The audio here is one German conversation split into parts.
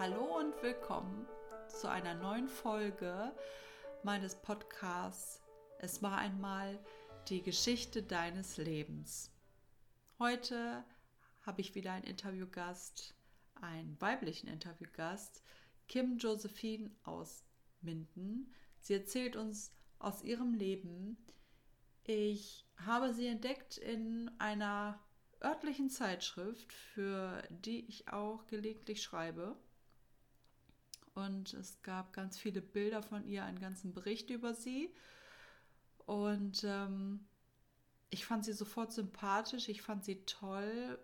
Hallo und willkommen zu einer neuen Folge meines Podcasts. Es war einmal die Geschichte deines Lebens. Heute habe ich wieder einen Interviewgast, einen weiblichen Interviewgast, Kim Josephine aus Minden. Sie erzählt uns aus ihrem Leben. Ich habe sie entdeckt in einer örtlichen Zeitschrift, für die ich auch gelegentlich schreibe und es gab ganz viele Bilder von ihr, einen ganzen Bericht über sie. Und ähm, ich fand sie sofort sympathisch, ich fand sie toll,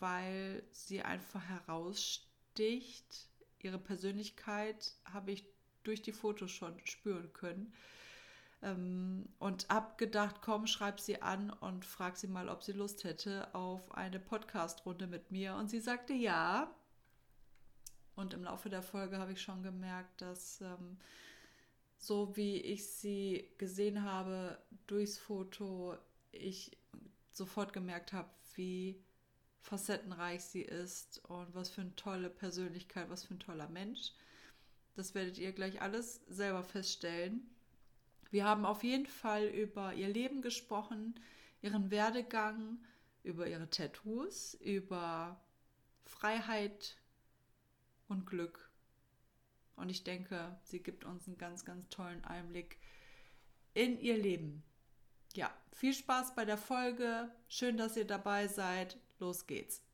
weil sie einfach heraussticht. Ihre Persönlichkeit habe ich durch die Fotos schon spüren können. Ähm, und abgedacht, komm, schreib sie an und frag sie mal, ob sie Lust hätte auf eine Podcast-Runde mit mir. Und sie sagte ja. Und im Laufe der Folge habe ich schon gemerkt, dass ähm, so wie ich sie gesehen habe durchs Foto, ich sofort gemerkt habe, wie facettenreich sie ist und was für eine tolle Persönlichkeit, was für ein toller Mensch. Das werdet ihr gleich alles selber feststellen. Wir haben auf jeden Fall über ihr Leben gesprochen, ihren Werdegang, über ihre Tattoos, über Freiheit, und Glück. Und ich denke, sie gibt uns einen ganz, ganz tollen Einblick in ihr Leben. Ja, viel Spaß bei der Folge. Schön, dass ihr dabei seid. Los geht's.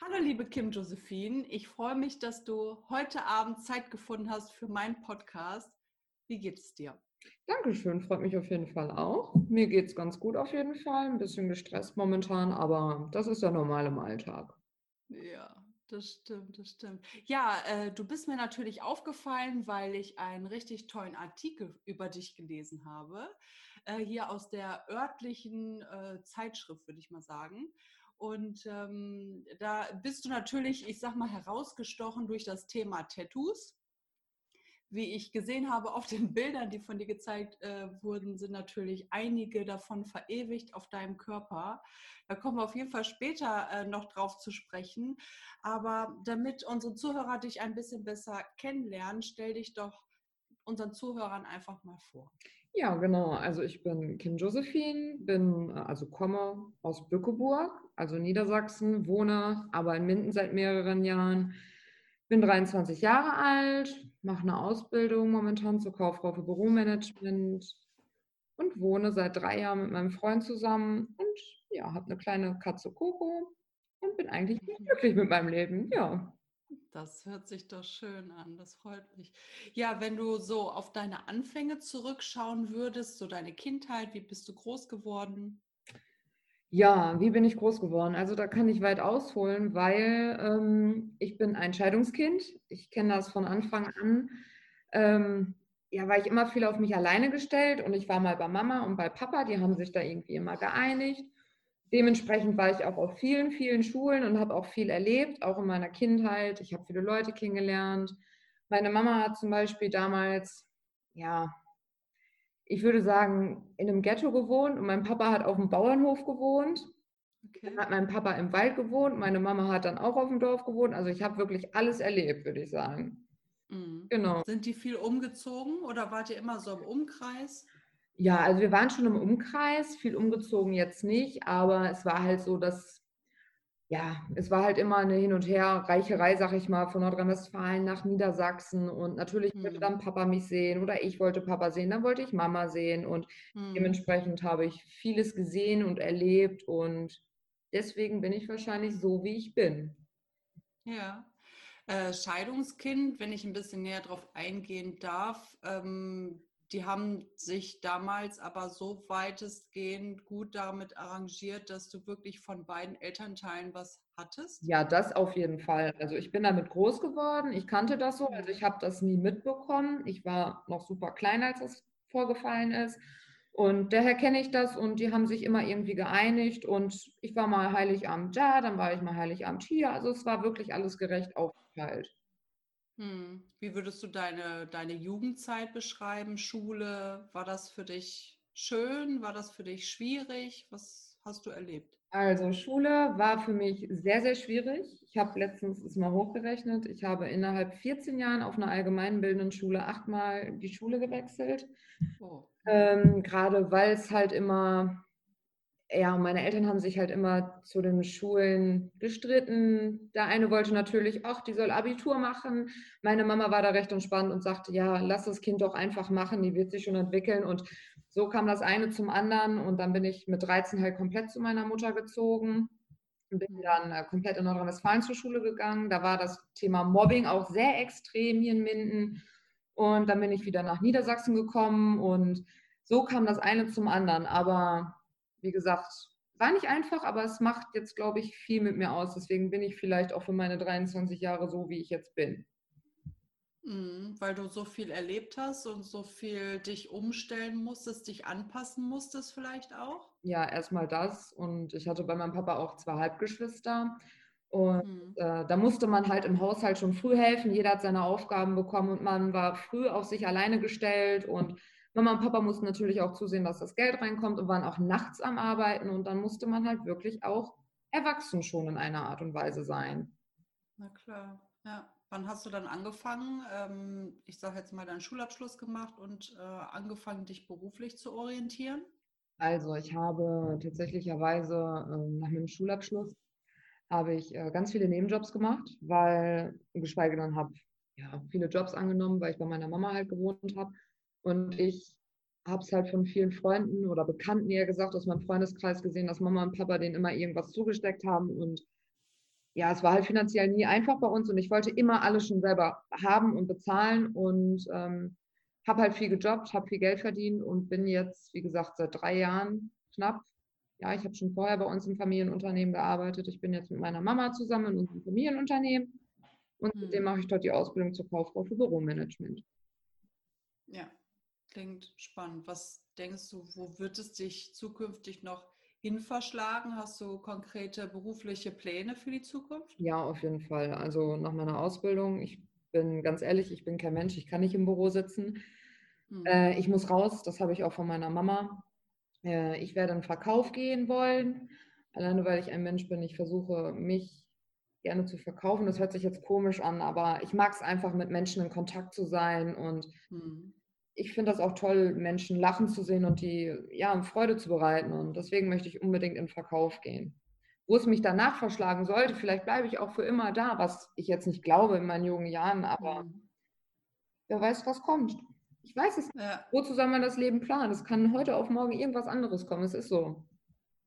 Hallo, liebe Kim Josephine. Ich freue mich, dass du heute Abend Zeit gefunden hast für meinen Podcast. Wie geht es dir? Dankeschön, freut mich auf jeden Fall auch. Mir geht es ganz gut auf jeden Fall. Ein bisschen gestresst momentan, aber das ist ja normal im Alltag. Ja, das stimmt, das stimmt. Ja, äh, du bist mir natürlich aufgefallen, weil ich einen richtig tollen Artikel über dich gelesen habe. Äh, hier aus der örtlichen äh, Zeitschrift, würde ich mal sagen. Und ähm, da bist du natürlich, ich sag mal, herausgestochen durch das Thema Tattoos wie ich gesehen habe auf den Bildern, die von dir gezeigt äh, wurden, sind natürlich einige davon verewigt auf deinem Körper. Da kommen wir auf jeden Fall später äh, noch drauf zu sprechen. Aber damit unsere Zuhörer dich ein bisschen besser kennenlernen, stell dich doch unseren Zuhörern einfach mal vor. Ja, genau. Also ich bin Kim Josephine, bin also komme aus Bückeburg, also Niedersachsen, wohne aber in Minden seit mehreren Jahren bin 23 Jahre alt, mache eine Ausbildung momentan zur Kauffrau für Büromanagement und wohne seit drei Jahren mit meinem Freund zusammen und ja, habe eine kleine Katze Coco und bin eigentlich glücklich mit meinem Leben. Ja. Das hört sich doch schön an, das freut mich. Ja, wenn du so auf deine Anfänge zurückschauen würdest, so deine Kindheit, wie bist du groß geworden? Ja, wie bin ich groß geworden? Also da kann ich weit ausholen, weil ähm, ich bin ein Scheidungskind. Ich kenne das von Anfang an. Ähm, ja, war ich immer viel auf mich alleine gestellt und ich war mal bei Mama und bei Papa, die haben sich da irgendwie immer geeinigt. Dementsprechend war ich auch auf vielen, vielen Schulen und habe auch viel erlebt, auch in meiner Kindheit. Ich habe viele Leute kennengelernt. Meine Mama hat zum Beispiel damals, ja, ich würde sagen, in einem Ghetto gewohnt und mein Papa hat auf dem Bauernhof gewohnt. Okay. Dann hat mein Papa im Wald gewohnt, meine Mama hat dann auch auf dem Dorf gewohnt. Also ich habe wirklich alles erlebt, würde ich sagen. Mhm. Genau. Sind die viel umgezogen oder wart ihr immer so im Umkreis? Ja, also wir waren schon im Umkreis, viel umgezogen jetzt nicht, aber es war halt so, dass ja, es war halt immer eine Hin- und Her-Reicherei, sag ich mal, von Nordrhein-Westfalen nach Niedersachsen. Und natürlich mhm. wollte dann Papa mich sehen oder ich wollte Papa sehen, dann wollte ich Mama sehen. Und mhm. dementsprechend habe ich vieles gesehen und erlebt. Und deswegen bin ich wahrscheinlich so, wie ich bin. Ja. Äh, Scheidungskind, wenn ich ein bisschen näher darauf eingehen darf, ähm, die haben sich damals aber so weitestgehend gut damit arrangiert, dass du wirklich von beiden Elternteilen was hattest? Ja, das auf jeden Fall. Also ich bin damit groß geworden. Ich kannte das so. Also ich habe das nie mitbekommen. Ich war noch super klein, als das vorgefallen ist. Und daher kenne ich das und die haben sich immer irgendwie geeinigt und ich war mal Heiligabend da, dann war ich mal Heiligabend hier. Also es war wirklich alles gerecht aufgeteilt. Hm. Wie würdest du deine, deine Jugendzeit beschreiben? Schule, war das für dich schön? War das für dich schwierig? Was hast du erlebt? Also Schule war für mich sehr, sehr schwierig. Ich habe letztens es mal hochgerechnet. Ich habe innerhalb 14 Jahren auf einer allgemeinbildenden Schule achtmal die Schule gewechselt. Oh. Ähm, Gerade weil es halt immer ja, meine Eltern haben sich halt immer zu den Schulen gestritten. Der eine wollte natürlich, ach, die soll Abitur machen. Meine Mama war da recht entspannt und sagte, ja, lass das Kind doch einfach machen, die wird sich schon entwickeln. Und so kam das eine zum anderen. Und dann bin ich mit 13 halt komplett zu meiner Mutter gezogen bin dann äh, komplett in Nordrhein-Westfalen zur Schule gegangen. Da war das Thema Mobbing auch sehr extrem hier in Minden. Und dann bin ich wieder nach Niedersachsen gekommen und so kam das eine zum anderen. Aber wie gesagt, war nicht einfach, aber es macht jetzt, glaube ich, viel mit mir aus. Deswegen bin ich vielleicht auch für meine 23 Jahre so, wie ich jetzt bin. Mhm, weil du so viel erlebt hast und so viel dich umstellen musstest, dich anpassen musstest vielleicht auch? Ja, erstmal das. Und ich hatte bei meinem Papa auch zwei Halbgeschwister. Und mhm. äh, da musste man halt im Haushalt schon früh helfen. Jeder hat seine Aufgaben bekommen und man war früh auf sich alleine gestellt und Mama und Papa mussten natürlich auch zusehen, dass das Geld reinkommt und waren auch nachts am Arbeiten und dann musste man halt wirklich auch erwachsen schon in einer Art und Weise sein. Na klar, ja. Wann hast du dann angefangen, ähm, ich sage jetzt mal, deinen Schulabschluss gemacht und äh, angefangen, dich beruflich zu orientieren? Also ich habe tatsächlicherweise äh, nach meinem Schulabschluss habe ich äh, ganz viele Nebenjobs gemacht, weil geschweige denn habe ja viele Jobs angenommen, weil ich bei meiner Mama halt gewohnt habe und ich habe es halt von vielen Freunden oder Bekannten eher gesagt, aus meinem Freundeskreis gesehen, dass Mama und Papa denen immer irgendwas zugesteckt haben. Und ja, es war halt finanziell nie einfach bei uns und ich wollte immer alles schon selber haben und bezahlen und ähm, habe halt viel gejobbt, habe viel Geld verdient und bin jetzt, wie gesagt, seit drei Jahren knapp. Ja, ich habe schon vorher bei uns im Familienunternehmen gearbeitet. Ich bin jetzt mit meiner Mama zusammen in unserem Familienunternehmen und mhm. seitdem mache ich dort die Ausbildung zur Kauffrau für Büromanagement. Ja, Klingt spannend. Was denkst du, wo wird es dich zukünftig noch hin verschlagen? Hast du konkrete berufliche Pläne für die Zukunft? Ja, auf jeden Fall. Also nach meiner Ausbildung, ich bin ganz ehrlich, ich bin kein Mensch, ich kann nicht im Büro sitzen. Hm. Äh, ich muss raus, das habe ich auch von meiner Mama. Äh, ich werde in Verkauf gehen wollen, alleine weil ich ein Mensch bin. Ich versuche mich gerne zu verkaufen. Das hört sich jetzt komisch an, aber ich mag es einfach, mit Menschen in Kontakt zu sein und hm ich finde das auch toll, Menschen lachen zu sehen und die ja Freude zu bereiten. Und deswegen möchte ich unbedingt in den Verkauf gehen. Wo es mich danach verschlagen sollte, vielleicht bleibe ich auch für immer da, was ich jetzt nicht glaube in meinen jungen Jahren, aber mhm. wer weiß, was kommt. Ich weiß es ja. nicht. Wozu soll man das Leben planen? Es kann heute auf morgen irgendwas anderes kommen. Es ist so.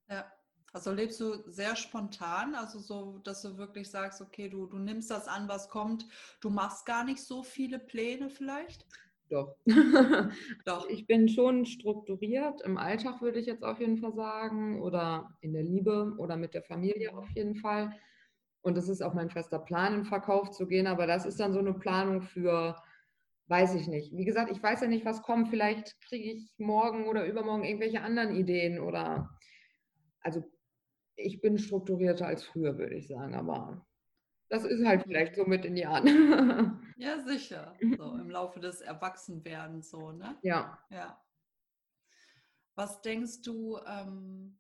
Ja. Also lebst du sehr spontan, also so, dass du wirklich sagst, okay, du, du nimmst das an, was kommt. Du machst gar nicht so viele Pläne vielleicht? Doch. Doch. Ich bin schon strukturiert im Alltag, würde ich jetzt auf jeden Fall sagen, oder in der Liebe oder mit der Familie auf jeden Fall. Und es ist auch mein fester Plan, in Verkauf zu gehen, aber das ist dann so eine Planung für, weiß ich nicht. Wie gesagt, ich weiß ja nicht, was kommt. Vielleicht kriege ich morgen oder übermorgen irgendwelche anderen Ideen oder, also ich bin strukturierter als früher, würde ich sagen, aber das ist halt vielleicht so mit in die Jahren. Ja, sicher. So im Laufe des Erwachsenwerdens so, ne? Ja. Ja. Was denkst du, ähm,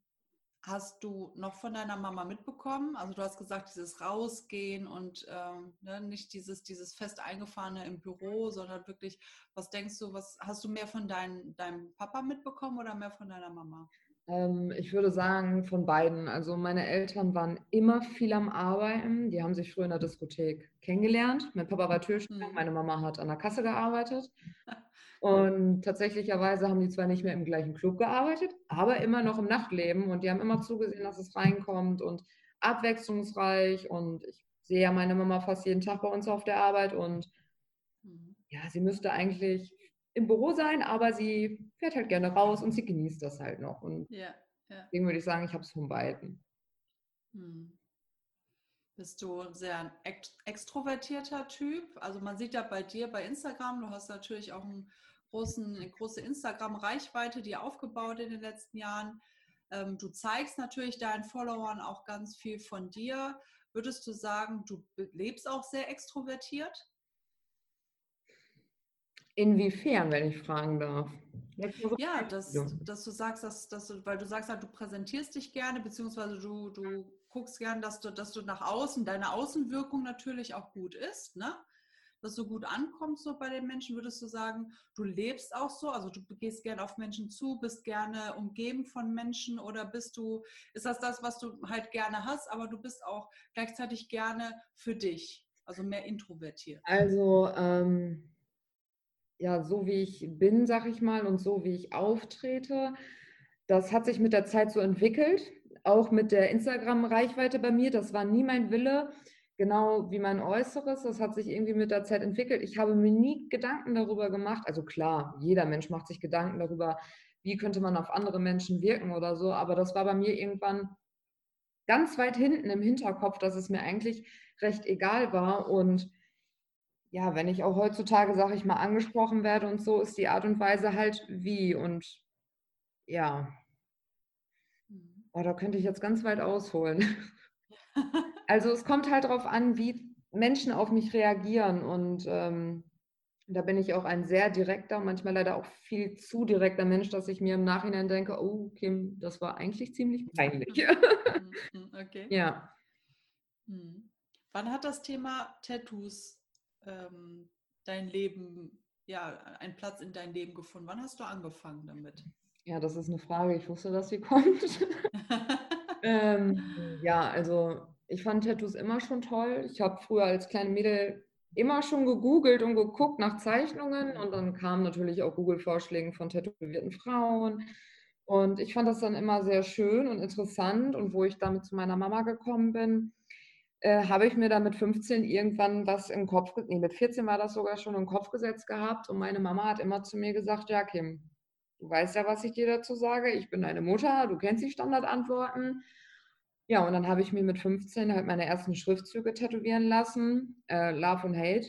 hast du noch von deiner Mama mitbekommen? Also du hast gesagt, dieses Rausgehen und ähm, ne, nicht dieses, dieses fest eingefahrene im Büro, sondern wirklich, was denkst du, was hast du mehr von dein, deinem Papa mitbekommen oder mehr von deiner Mama? Ähm, ich würde sagen, von beiden. Also meine Eltern waren immer viel am Arbeiten. Die haben sich früher in der Diskothek kennengelernt. Mein Papa war Türsteher, mhm. meine Mama hat an der Kasse gearbeitet. Und tatsächlicherweise haben die zwar nicht mehr im gleichen Club gearbeitet, aber immer noch im Nachtleben. Und die haben immer zugesehen, dass es reinkommt und abwechslungsreich. Und ich sehe ja meine Mama fast jeden Tag bei uns auf der Arbeit. Und mhm. ja, sie müsste eigentlich im Büro sein, aber sie fährt halt gerne raus und sie genießt das halt noch. Und ja, ja. deswegen würde ich sagen, ich habe es von beiden. Hm. Bist du ein sehr extrovertierter Typ? Also man sieht ja bei dir bei Instagram, du hast natürlich auch einen großen, eine große Instagram-Reichweite, die aufgebaut in den letzten Jahren. Ähm, du zeigst natürlich deinen Followern auch ganz viel von dir. Würdest du sagen, du lebst auch sehr extrovertiert? Inwiefern, wenn ich fragen darf? Ja, dass, dass du sagst, dass, dass du, weil du sagst, du präsentierst dich gerne, beziehungsweise du, du guckst gern, dass du, dass du nach außen, deine Außenwirkung natürlich auch gut ist, ne? Dass du gut ankommst so bei den Menschen, würdest du sagen, du lebst auch so, also du gehst gerne auf Menschen zu, bist gerne umgeben von Menschen oder bist du, ist das das, was du halt gerne hast, aber du bist auch gleichzeitig gerne für dich, also mehr introvertiert? Also, ähm, ja, so wie ich bin, sag ich mal, und so wie ich auftrete, das hat sich mit der Zeit so entwickelt auch mit der Instagram-Reichweite bei mir, das war nie mein Wille, genau wie mein Äußeres. Das hat sich irgendwie mit der Zeit entwickelt. Ich habe mir nie Gedanken darüber gemacht. Also klar, jeder Mensch macht sich Gedanken darüber, wie könnte man auf andere Menschen wirken oder so. Aber das war bei mir irgendwann ganz weit hinten im Hinterkopf, dass es mir eigentlich recht egal war. Und ja, wenn ich auch heutzutage, sage ich mal, angesprochen werde und so, ist die Art und Weise halt wie. Und ja, Oh, da könnte ich jetzt ganz weit ausholen. Also es kommt halt darauf an, wie Menschen auf mich reagieren. Und ähm, da bin ich auch ein sehr direkter, manchmal leider auch viel zu direkter Mensch, dass ich mir im Nachhinein denke, oh Kim, das war eigentlich ziemlich peinlich. Mhm, mhm, okay. Ja. Wann hat das Thema Tattoos ähm, dein Leben, ja, einen Platz in dein Leben gefunden? Wann hast du angefangen damit? Ja, das ist eine Frage. Ich wusste, dass sie kommt. ähm, ja, also ich fand Tattoos immer schon toll. Ich habe früher als kleine Mädel immer schon gegoogelt und geguckt nach Zeichnungen und dann kamen natürlich auch Google-Vorschläge von tätowierten Frauen. Und ich fand das dann immer sehr schön und interessant. Und wo ich damit zu meiner Mama gekommen bin, äh, habe ich mir da mit 15 irgendwann was im Kopf, nee, mit 14 war das sogar schon im Kopf gesetzt gehabt. Und meine Mama hat immer zu mir gesagt, ja, Kim, Du weißt ja, was ich dir dazu sage. Ich bin deine Mutter, du kennst die Standardantworten. Ja, und dann habe ich mir mit 15 halt meine ersten Schriftzüge tätowieren lassen, äh, Love und Hate,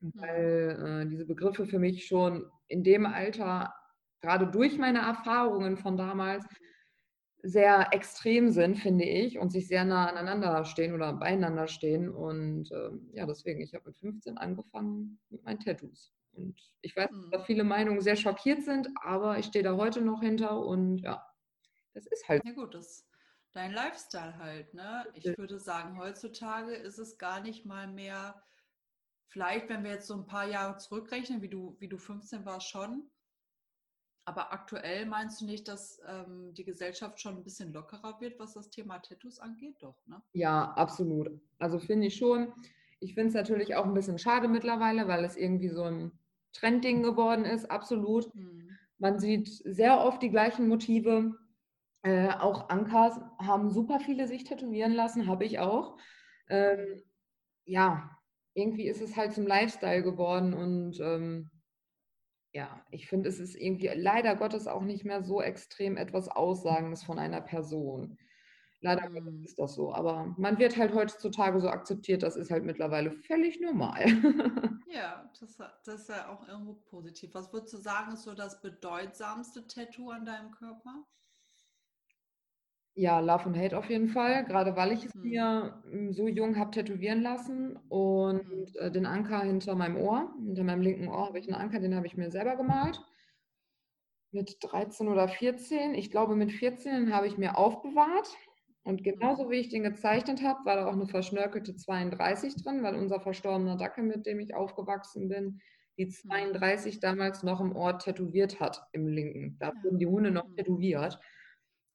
mhm. weil äh, diese Begriffe für mich schon in dem Alter, gerade durch meine Erfahrungen von damals, sehr extrem sind, finde ich, und sich sehr nah aneinander stehen oder beieinander stehen. Und äh, ja, deswegen, ich habe mit 15 angefangen mit meinen Tattoos. Und ich weiß, dass mhm. viele Meinungen sehr schockiert sind, aber ich stehe da heute noch hinter und ja, das ist halt. Ja gut, das ist dein Lifestyle halt, ne? Ich würde sagen, heutzutage ist es gar nicht mal mehr, vielleicht, wenn wir jetzt so ein paar Jahre zurückrechnen, wie du, wie du 15 warst schon, aber aktuell meinst du nicht, dass ähm, die Gesellschaft schon ein bisschen lockerer wird, was das Thema Tattoos angeht? Doch, ne? Ja, absolut. Also finde ich schon. Ich finde es natürlich auch ein bisschen schade mittlerweile, weil es irgendwie so ein Trendding geworden ist, absolut. Mhm. Man sieht sehr oft die gleichen Motive. Äh, auch Ankas haben super viele sich tätowieren lassen, habe ich auch. Ähm, ja, irgendwie ist es halt zum Lifestyle geworden und ähm, ja, ich finde, es ist irgendwie leider Gottes auch nicht mehr so extrem etwas Aussagendes von einer Person. Leider mhm. ist das so, aber man wird halt heutzutage so akzeptiert, das ist halt mittlerweile völlig normal. ja, das, das ist ja auch irgendwo positiv. Was würdest du sagen, ist so das bedeutsamste Tattoo an deinem Körper? Ja, Love und Hate auf jeden Fall, gerade weil ich es mhm. mir hm, so jung habe tätowieren lassen und mhm. äh, den Anker hinter meinem Ohr, hinter meinem linken Ohr habe ich einen Anker, den habe ich mir selber gemalt. Mit 13 oder 14, ich glaube mit 14 habe ich mir aufbewahrt und genauso wie ich den gezeichnet habe, war da auch eine verschnörkelte 32 drin, weil unser verstorbener Dackel, mit dem ich aufgewachsen bin, die 32 mhm. damals noch im Ort tätowiert hat, im linken. Da wurden die Hunde noch mhm. tätowiert.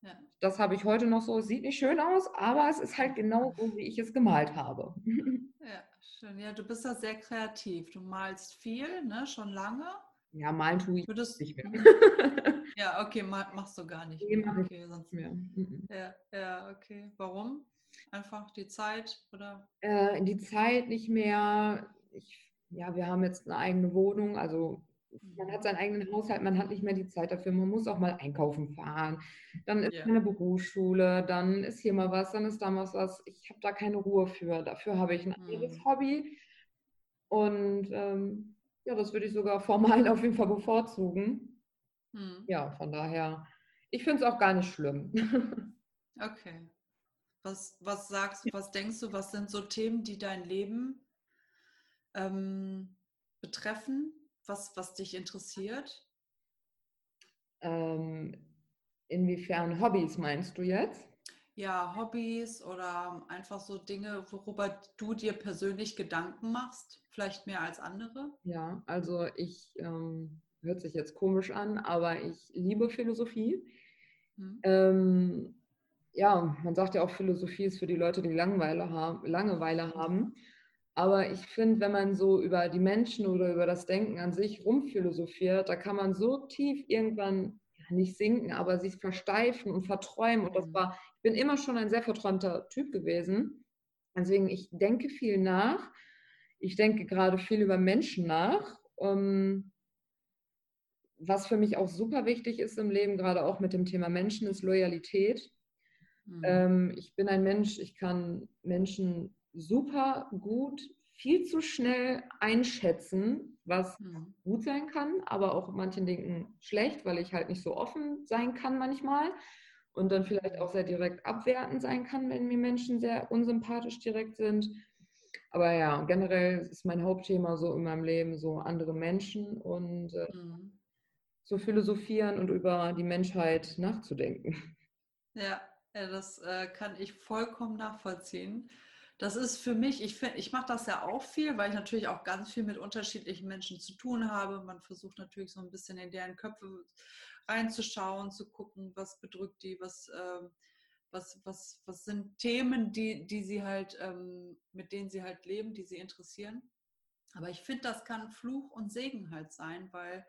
Ja. Das habe ich heute noch so. Sieht nicht schön aus, aber es ist halt genau so, wie ich es gemalt habe. Ja, schön. Ja, du bist da sehr kreativ. Du malst viel, ne? schon lange. Ja, malen tue ich Würdest, nicht mehr. Ja, okay, machst du gar nicht. Mache okay, sonst mehr. Mhm. Ja, ja, okay. Warum? Einfach die Zeit oder? Äh, die Zeit nicht mehr. Ich, ja, wir haben jetzt eine eigene Wohnung, also man hat seinen eigenen Haushalt, man hat nicht mehr die Zeit dafür, man muss auch mal einkaufen fahren. Dann ist ja. eine Berufsschule, dann ist hier mal was, dann ist da mal was. Ich habe da keine Ruhe für. Dafür habe ich ein anderes hm. Hobby. Und ähm, ja, das würde ich sogar formal auf jeden Fall bevorzugen. Hm. Ja, von daher, ich finde es auch gar nicht schlimm. okay. Was, was sagst du, was denkst du, was sind so Themen, die dein Leben ähm, betreffen? Was, was dich interessiert? Ähm, inwiefern Hobbys meinst du jetzt? Ja, Hobbys oder einfach so Dinge, worüber du dir persönlich Gedanken machst, vielleicht mehr als andere? Ja, also ich, ähm, hört sich jetzt komisch an, aber ich liebe Philosophie. Hm. Ähm, ja, man sagt ja auch, Philosophie ist für die Leute, die Langeweile haben. Langeweile haben. Aber ich finde, wenn man so über die Menschen oder über das Denken an sich rumphilosophiert, da kann man so tief irgendwann ja, nicht sinken, aber sich versteifen und verträumen. Und das mhm. war, ich bin immer schon ein sehr verträumter Typ gewesen. Deswegen, ich denke viel nach. Ich denke gerade viel über Menschen nach. Um, was für mich auch super wichtig ist im Leben, gerade auch mit dem Thema Menschen, ist Loyalität. Mhm. Ähm, ich bin ein Mensch, ich kann Menschen super gut, viel zu schnell einschätzen, was mhm. gut sein kann, aber auch manchen Dingen schlecht, weil ich halt nicht so offen sein kann manchmal und dann vielleicht auch sehr direkt abwertend sein kann, wenn mir Menschen sehr unsympathisch direkt sind. Aber ja, generell ist mein Hauptthema so in meinem Leben so andere Menschen und äh, mhm. zu philosophieren und über die Menschheit nachzudenken. Ja, das äh, kann ich vollkommen nachvollziehen. Das ist für mich, ich, ich mache das ja auch viel, weil ich natürlich auch ganz viel mit unterschiedlichen Menschen zu tun habe. Man versucht natürlich so ein bisschen in deren Köpfe reinzuschauen, zu gucken, was bedrückt die, was, äh, was, was, was sind Themen, die, die sie halt, ähm, mit denen sie halt leben, die sie interessieren. Aber ich finde, das kann Fluch und Segen halt sein, weil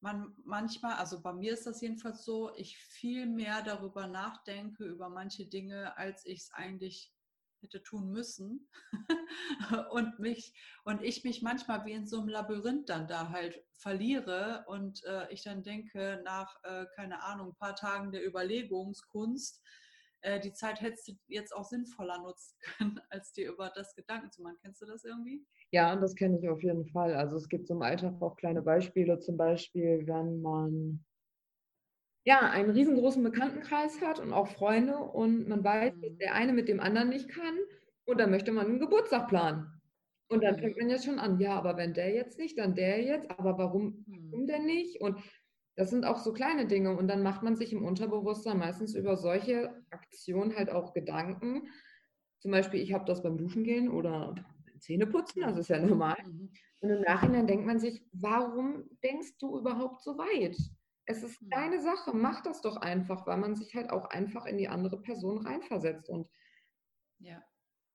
man manchmal, also bei mir ist das jedenfalls so, ich viel mehr darüber nachdenke, über manche Dinge, als ich es eigentlich hätte tun müssen und mich und ich mich manchmal wie in so einem Labyrinth dann da halt verliere und äh, ich dann denke nach äh, keine Ahnung ein paar Tagen der Überlegungskunst äh, die Zeit hättest du jetzt auch sinnvoller nutzen können als dir über das Gedanken zu machen. Kennst du das irgendwie? Ja das kenne ich auf jeden Fall. Also es gibt im Alltag auch kleine Beispiele. Zum Beispiel wenn man ja, einen riesengroßen Bekanntenkreis hat und auch Freunde und man weiß, dass mhm. der eine mit dem anderen nicht kann und dann möchte man einen Geburtstag planen. Und dann fängt mhm. man ja schon an, ja, aber wenn der jetzt nicht, dann der jetzt, aber warum, warum denn nicht? Und das sind auch so kleine Dinge und dann macht man sich im Unterbewusstsein meistens über solche Aktionen halt auch Gedanken. Zum Beispiel, ich habe das beim Duschen gehen oder Zähneputzen, das ist ja normal. Mhm. Und im Nachhinein denkt man sich, warum denkst du überhaupt so weit? Es ist hm. deine Sache, mach das doch einfach, weil man sich halt auch einfach in die andere Person reinversetzt. Und ja.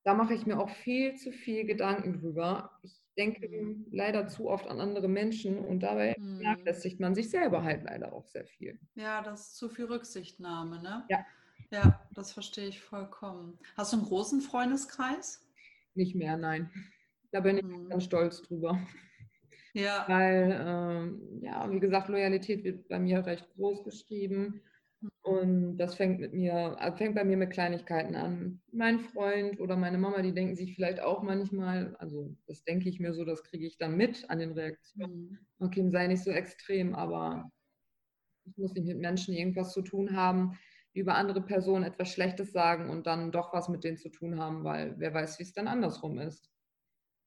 da mache ich mir auch viel zu viel Gedanken drüber. Ich denke mhm. leider zu oft an andere Menschen und dabei mhm. vernachlässigt man sich selber halt leider auch sehr viel. Ja, das ist zu viel Rücksichtnahme, ne? Ja. Ja, das verstehe ich vollkommen. Hast du einen großen Freundeskreis? Nicht mehr, nein. Da bin ich mhm. ganz stolz drüber. Ja. Weil, ähm, ja, wie gesagt, Loyalität wird bei mir recht groß geschrieben. Und das fängt mit mir, äh, fängt bei mir mit Kleinigkeiten an. Mein Freund oder meine Mama, die denken sich vielleicht auch manchmal, also das denke ich mir so, das kriege ich dann mit an den Reaktionen. Mhm. Okay, sei nicht so extrem, aber ich muss nicht mit Menschen irgendwas zu tun haben, die über andere Personen etwas Schlechtes sagen und dann doch was mit denen zu tun haben, weil wer weiß, wie es dann andersrum ist.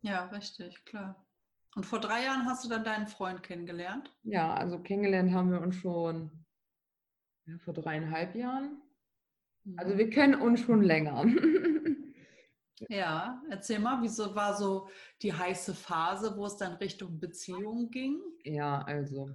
Ja, richtig, klar. Und vor drei Jahren hast du dann deinen Freund kennengelernt? Ja, also kennengelernt haben wir uns schon ja, vor dreieinhalb Jahren. Also mhm. wir kennen uns schon länger. ja, erzähl mal, wieso war so die heiße Phase, wo es dann Richtung Beziehung ging? Ja, also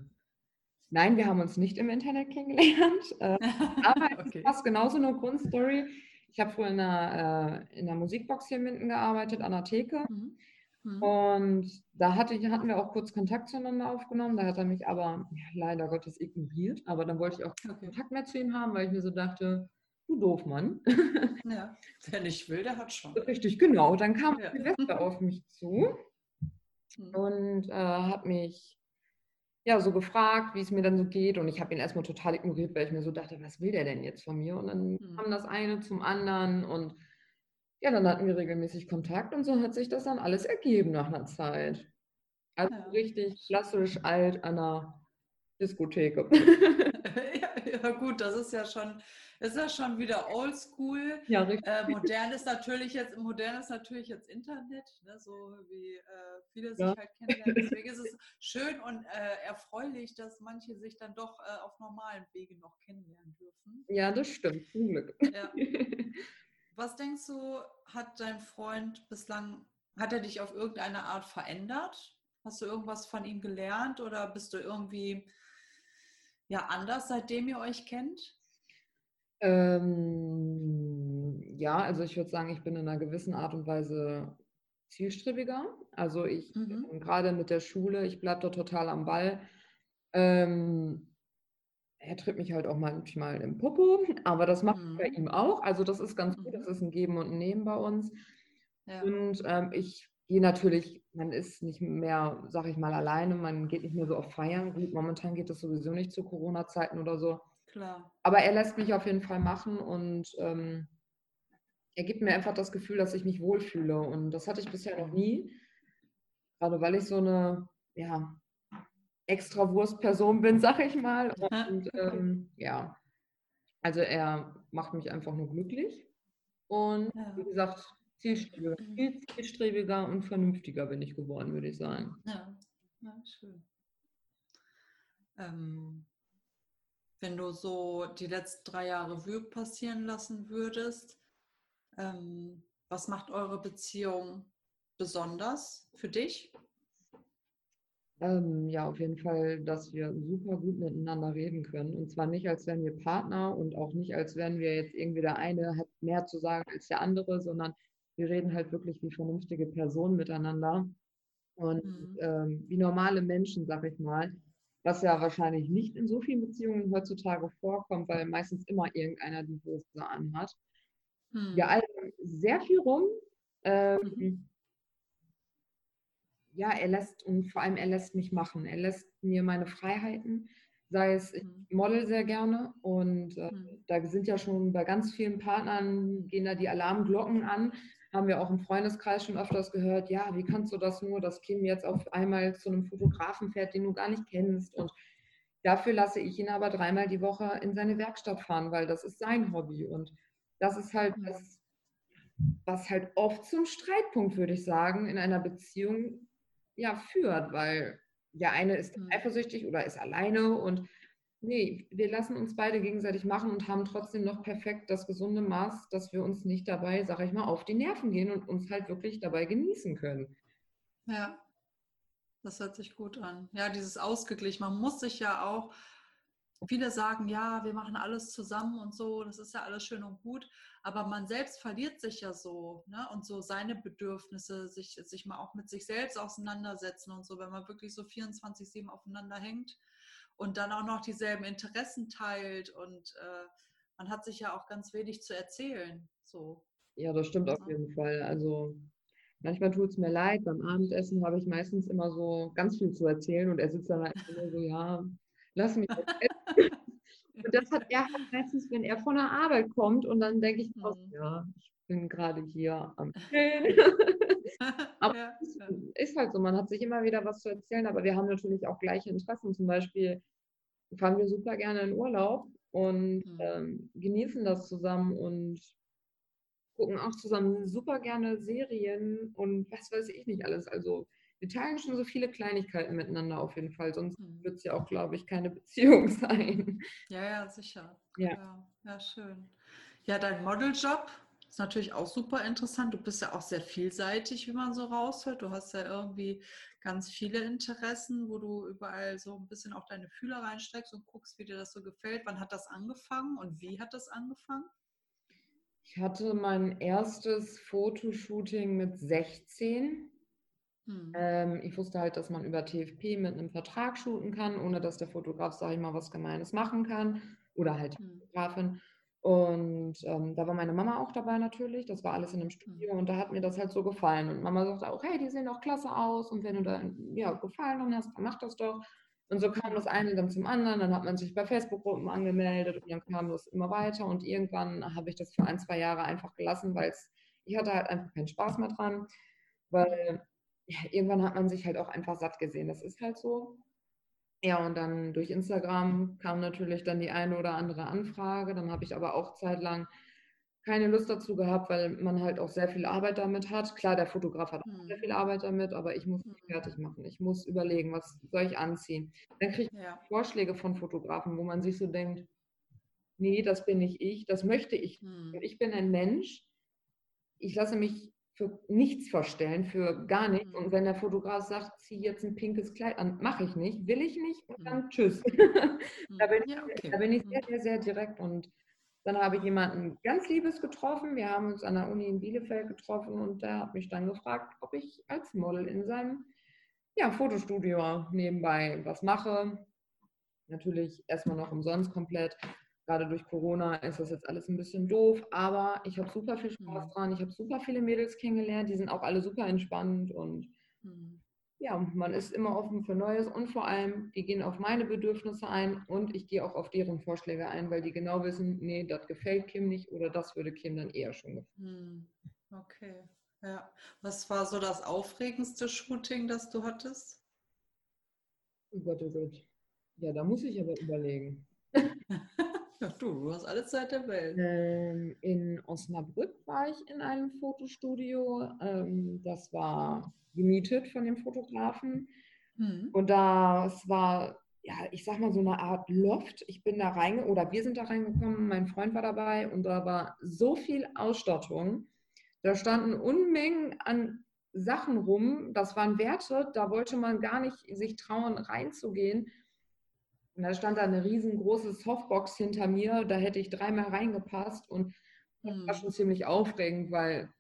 nein, wir haben uns nicht im Internet kennengelernt. Äh, aber okay. ist genauso eine Grundstory. Ich habe früher in einer, äh, in einer Musikbox hier in Minden gearbeitet, an der Theke. Mhm. Mhm. Und da hatte ich, hatten wir auch kurz Kontakt zueinander aufgenommen. Da hat er mich aber ja, leider Gottes ignoriert. Aber dann wollte ich auch keinen. Kontakt mehr zu ihm haben, weil ich mir so dachte, du doof, Mann. Ja, wer nicht will, der hat schon. Richtig, genau. Dann kam ja. Silvester auf mich zu mhm. und äh, hat mich ja so gefragt, wie es mir dann so geht. Und ich habe ihn erstmal total ignoriert, weil ich mir so dachte, was will der denn jetzt von mir? Und dann mhm. kam das eine zum anderen und ja, dann hatten wir regelmäßig Kontakt und so hat sich das dann alles ergeben nach einer Zeit. Also ja. richtig klassisch alt an einer Diskotheke. ja, ja gut, das ist ja schon, ist ja schon wieder oldschool. Ja, richtig. Äh, modern ist natürlich jetzt, modern ist natürlich jetzt Internet, ne, so wie äh, viele sich Ja. halt kennenlernen. Deswegen ist es schön und äh, erfreulich, dass manche sich dann doch äh, auf normalen Wege noch kennenlernen dürfen. Ja, das stimmt, zum Glück. Ja. Was denkst du, hat dein Freund bislang, hat er dich auf irgendeine Art verändert? Hast du irgendwas von ihm gelernt oder bist du irgendwie ja anders, seitdem ihr euch kennt? Ähm, ja, also ich würde sagen, ich bin in einer gewissen Art und Weise zielstrebiger. Also ich Mhm. gerade mit der Schule, ich bleibe da total am Ball. Ähm, er tritt mich halt auch manchmal im Popo, aber das mache ich bei Mhm. ihm auch. Also das ist ganz gut, das Mhm. ist ein Geben und ein Nehmen bei uns. Ja. Und ähm, ich gehe natürlich, man ist nicht mehr, sag ich mal, alleine, man geht nicht mehr so auf Feiern. Gut, momentan geht das sowieso nicht zu Corona-Zeiten oder so. Klar. Aber er lässt mich auf jeden Fall machen und ähm, er gibt mir einfach das Gefühl, dass ich mich wohlfühle. Und das hatte ich bisher noch nie. Gerade weil ich so eine, ja, extra Wurstperson bin, sag ich mal. Und ähm, ja, also er macht mich einfach nur glücklich. Und Ja. wie gesagt, zielstrebiger, viel zielstrebiger und vernünftiger bin ich geworden, würde ich sagen. Ja, ja schön. Ähm, wenn du so die letzten drei Jahre Revue passieren lassen würdest, ähm, was macht eure Beziehung besonders für dich? Ähm, ja, auf jeden Fall, dass wir super gut miteinander reden können. Und zwar nicht, als wären wir Partner und auch nicht, als wären wir jetzt irgendwie der eine hat mehr zu sagen als der andere, sondern wir reden halt wirklich wie vernünftige Personen miteinander und Mhm. ähm, wie normale Menschen, sag ich mal. Was ja wahrscheinlich nicht in so vielen Beziehungen heutzutage vorkommt, weil meistens immer irgendeiner die Hose anhat. Hm. Wir albern sehr viel rum. Ähm, Mhm. Ja, er lässt und vor allem er lässt mich machen. Er lässt mir meine Freiheiten, sei es, ich Mhm. model sehr gerne und äh, Mhm. da sind ja schon bei ganz vielen Partnern gehen da die Alarmglocken an. Haben wir auch im Freundeskreis schon öfters gehört, ja, wie kannst du das nur, dass Kim jetzt auf einmal zu einem Fotografen fährt, den du gar nicht kennst und Dafür lasse ich ihn aber dreimal die Woche in seine Werkstatt fahren, weil das ist sein Hobby. Und das ist halt Mhm. das, was halt oft zum Streitpunkt, würde ich sagen, in einer Beziehung ja führt, weil der eine ist Mhm. eifersüchtig oder ist alleine und nee, wir lassen uns beide gegenseitig machen und haben trotzdem noch perfekt das gesunde Maß, dass wir uns nicht dabei, sag ich mal, auf die Nerven gehen und uns halt wirklich dabei genießen können. Ja, das hört sich gut an. Ja, dieses ausgeglichen. Man muss sich ja auch, viele sagen, ja, wir machen alles zusammen und so, das ist ja alles schön und gut, aber man selbst verliert sich ja so, ne? Und so seine Bedürfnisse, sich, sich mal auch mit sich selbst auseinandersetzen und so, wenn man wirklich so 24-7 aufeinander hängt und dann auch noch dieselben Interessen teilt und äh, man hat sich ja auch ganz wenig zu erzählen. So. Ja, das stimmt auf Ja. jeden Fall. Also manchmal tut es mir leid. Beim Abendessen habe ich meistens immer so ganz viel zu erzählen und er sitzt dann halt immer so, ja, lass mich jetzt essen. Und das hat er halt meistens, wenn er von der Arbeit kommt und dann denke ich, Mhm. ja, ich bin gerade hier am Chillen. Aber ja. ist halt so, man hat sich immer wieder was zu erzählen, aber wir haben natürlich auch gleiche Interessen. Zum Beispiel fahren wir super gerne in Urlaub und Mhm. ähm, genießen das zusammen und gucken auch zusammen super gerne Serien und was weiß ich nicht alles. Also wir teilen schon so viele Kleinigkeiten miteinander auf jeden Fall, sonst Mhm. wird es ja auch, glaube ich, keine Beziehung sein. Ja, ja, sicher. Ja. Ja, ja, schön. Ja, dein Modeljob ist natürlich auch super interessant. Du bist ja auch sehr vielseitig, wie man so raushört. Du hast ja irgendwie ganz viele Interessen, wo du überall so ein bisschen auch deine Fühler reinsteckst und guckst, wie dir das so gefällt. Wann hat das angefangen und wie hat das angefangen? Ich hatte mein erstes Fotoshooting mit 16. Hm. Ähm, ich wusste halt, dass man über TFP mit einem Vertrag shooten kann, ohne dass der Fotograf, sage ich mal, was Gemeines machen kann. Oder halt die Hm. Fotografin. Und ähm, da war meine Mama auch dabei natürlich. Das war alles in einem Studio und da hat mir das halt so gefallen. Und Mama sagte auch, hey, die sehen doch klasse aus. Und wenn du da ja, Gefallen hast, dann mach das doch. Und so kam das eine dann zum anderen. Dann hat man sich bei Facebook-Gruppen angemeldet und dann kam das immer weiter. Und irgendwann habe ich das für ein, zwei Jahre einfach gelassen, weil ich hatte halt einfach keinen Spaß mehr dran. Weil ja, irgendwann hat man sich halt auch einfach satt gesehen. Das ist halt so. Ja, und dann durch Instagram kam natürlich dann die eine oder andere Anfrage. Dann habe ich aber auch zeitlang keine Lust dazu gehabt, weil man halt auch sehr viel Arbeit damit hat. Klar, der Fotograf hat auch sehr Mhm. viel Arbeit damit, aber ich muss mich Mhm. fertig machen. Ich muss überlegen, was soll ich anziehen. Dann kriege ich Ja. Vorschläge von Fotografen, wo man sich so denkt, nee, das bin nicht ich, das möchte ich. nicht. Und ich bin ein Mensch, ich lasse mich für nichts verstellen, für gar nichts. Mhm. Und wenn der Fotograf sagt, zieh jetzt ein pinkes Kleid an, mache ich nicht, will ich nicht und Mhm. dann tschüss. Da bin, ich, Ja, okay. da bin ich Mhm. sehr, sehr, sehr direkt und dann habe ich jemanden ganz Liebes getroffen. Wir haben uns an der Uni in Bielefeld getroffen und der hat mich dann gefragt, ob ich als Model in seinem ja, Fotostudio nebenbei was mache. Natürlich erstmal noch umsonst komplett. Gerade durch Corona ist das jetzt alles ein bisschen doof, aber ich habe super viel Spaß Mhm. dran. Ich habe super viele Mädels kennengelernt, die sind auch alle super entspannt und Mhm. ja, man ist immer offen für Neues und vor allem, die gehen auf meine Bedürfnisse ein und ich gehe auch auf deren Vorschläge ein, weil die genau wissen, nee, das gefällt Kim nicht oder das würde Kim dann eher schon gefallen. Hm, Okay, ja. Was war so das aufregendste Shooting, das du hattest? Oh Gott, oh Gott. Ja, da muss ich aber überlegen. Ja, du, du hast alle Zeit der Welt. Ähm, in Osnabrück war ich in einem Fotostudio. Ähm, das war gemietet von dem Fotografen. Hm. Und das war, ja, ich sag mal, so eine Art Loft. Ich bin da reinge oder wir sind da reingekommen, mein Freund war dabei und da war so viel Ausstattung. Da standen Unmengen an Sachen rum. Das waren Werte, da wollte man gar nicht sich trauen, reinzugehen. Und da stand da eine riesengroße Softbox hinter mir, da hätte ich dreimal reingepasst und das war Hm. schon ziemlich aufregend, weil